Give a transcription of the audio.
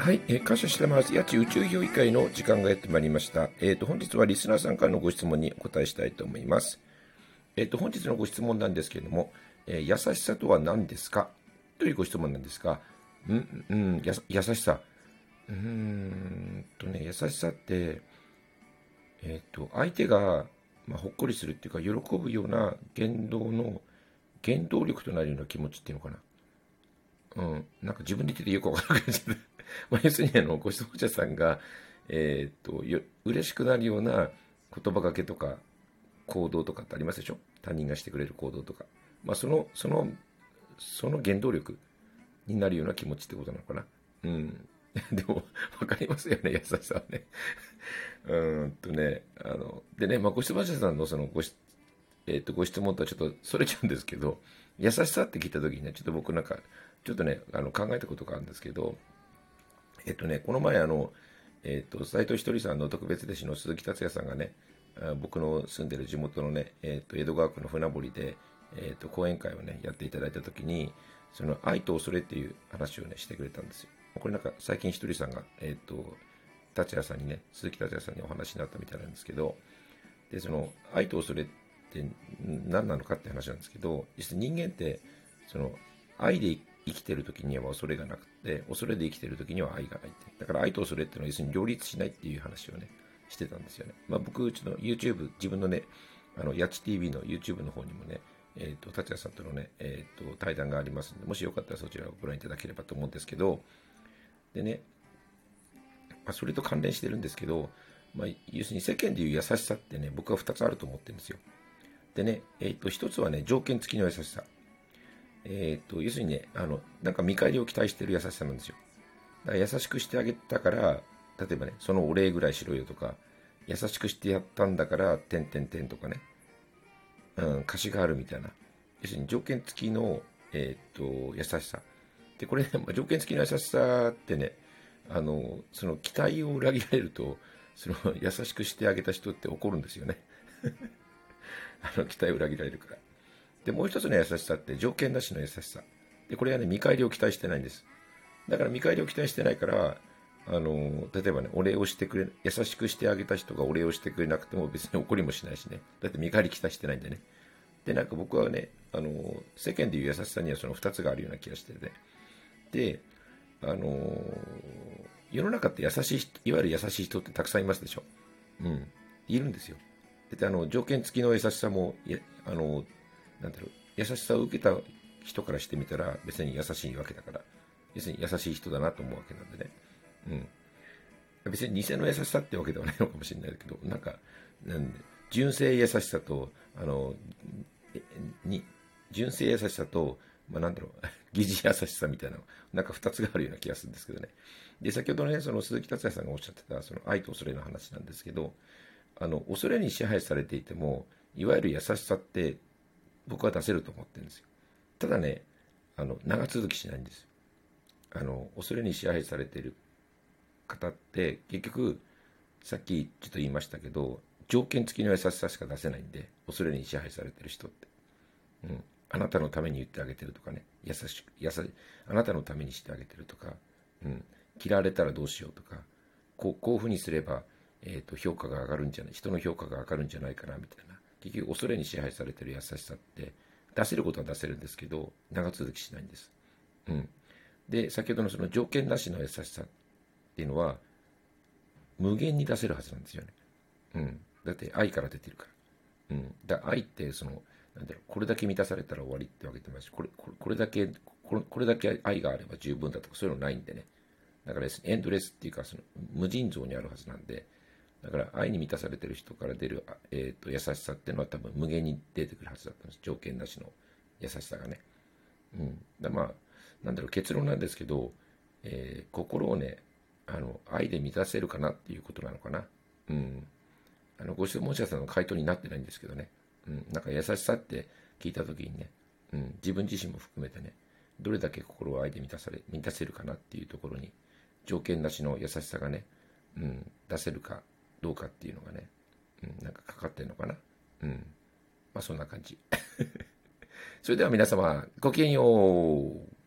はい、えー、感謝してます。八千宇宙評議会の時間がやってまいりました。えっ、ー、と、本日はリスナーさんからのご質問にお答えしたいと思います。えっ、ー、と、本日のご質問なんですけれども、え優しさとは何ですか？というご質問なんですが、うん、うん、や優しさ。うーんとね、優しさって、えっ、と、相手が、まあ、ほっこりするっていうか、喜ぶような言動の原動力となるような気持ちっていうのかな。うん、なんか自分で言っててよくわからない、まあ、要するにあのご質問者さんが、えー、っとよ嬉しくなるような言葉がけとか行動とかってありますでしょ？他人がしてくれる行動とか、まあ、そのそのその原動力になるような気持ちってことなのかな？うん。でも分かりますよね優しさはね。うんとねあのでね、まあ、ご質問者さんのそのごし、えー、とご質問とはちょっとそれちゃうんですけど優しさって聞いた時にねちょっと僕なんかちょっとね、あの考えたことがあるんですけど、えっとね、この前、あの、えっと、斎藤ひとりさんの特別弟子の鈴木達也さんがね、僕の住んでる地元のね、えっと、江戸川区の船堀で、えっと、講演会をね、やっていただいたときに、その愛と恐れっていう話をね、してくれたんですよ。これなんか最近ひとりさんが、えっと、達也さんにね、鈴木達也さんにお話になったみたいなんですけど、で、その愛と恐れって何なのかって話なんですけど、実際人間って、その愛で生きてる時には恐れがなくて、恐れで生きてる時には愛がないって。だから愛と恐れっていうのは要するに両立しないっていう話をね、してたんですよね。まあ僕、うちの YouTube、自分のね、あの、やち TV の YouTube の方にもね、えっ、ー、と、達也さんとのね、えっ、ー、と、対談がありますので、もしよかったらそちらをご覧いただければと思うんですけど、でね、まあ、それと関連してるんですけど、まあ、要するに世間でいう優しさってね、僕は2つあると思ってるんですよ。でね、えっ、ー、と、1つはね、条件付きの優しさ。えっ、と、要するにね、あの、なんか見返りを期待してる優しさなんですよ。だから優しくしてあげたから、例えばね、そのお礼ぐらいしろよとか、優しくしてやったんだから、てんてんてんとかね、うん、貸しがあるみたいな。要するに条件付きの、えっ、と、優しさ。で、これ、ね、ま、条件付きの優しさってね、あの、その期待を裏切られると、その優しくしてあげた人って怒るんですよね。あの、期待を裏切られるから。で、もう一つの優しさって条件なしの優しさ。で、これはね、見返りを期待してないんです。だから見返りを期待してないから、あの、例えばね、お礼をしてくれ、優しくしてあげた人がお礼をしてくれなくても別に怒りもしないしね。だって見返り期待してないんでね。で、なんか僕はね、あの、世間でいう優しさにはその二つがあるような気がしてるね。で、あの、世の中って優しい、いわゆる優しい人ってたくさんいますでしょ。うん。いるんですよ。で、あの、条件付きの優しさも、あの、なんだろう、優しさを受けた人からしてみたら別に優しいわけだから、要するに優しい人だなと思うわけなんでね。うん。別に偽の優しさってわけではないのかもしれないけど、なんか、なん、純正優しさと、あの、に、純正優しさと、まあ、なんだろう、疑似優しさみたいな、なんか二つがあるような気がするんですけどね。で、先ほどね、その鈴木達也さんがおっしゃってた、その愛と恐れの話なんですけど、あの、恐れに支配されていても、いわゆる優しさって僕は出せると思ってるんですよ。ただね、あの、長続きしないんです。あの、恐れに支配されている方って、結局、さっきちょっと言いましたけど、条件付きの優しさしか出せないんで、恐れに支配されてる人って。うん。あなたのために言ってあげてるとかね、優しく、優し、あなたのためにしてあげてるとか、うん。嫌われたらどうしようとか、こう、こういうふうにすれば、えっ、ー、と、評価が上がるんじゃない、人の評価が上がるんじゃないかな、みたいな。結局恐れに支配されてる優しさって出せることは出せるんですけど長続きしないんです。うん、で先ほどのその条件なしの優しさっていうのは無限に出せるはずなんですよね。うん、だって愛から出てるから。うん、だ愛ってそのなんだろうこれだけ満たされたら終わりってわけでもないしこれこれだけこれこれだけ愛があれば十分だとかそういうのないんでねだからエンドレスっていうかその無尽蔵にあるはずなんでだから愛に満たされてる人から出る、えーと、優しさっていうのは多分無限に出てくるはずだったんです。条件なしの優しさがね。うん、だまあなんだろう結論なんですけど、えー、心をねあの愛で満たせるかなっていうことなのかな。うん、あのご質問者さんの回答になってないんですけどね、うん、なんか優しさって聞いた時にね、うん、自分自身も含めてねどれだけ心を愛で満たされ満たせるかなっていうところに条件なしの優しさがね、うん、出せるかどうかっていうのがね、うん、なんかかかってんのかな？うん。まあそんな感じ。それでは皆様、ごきげんよう。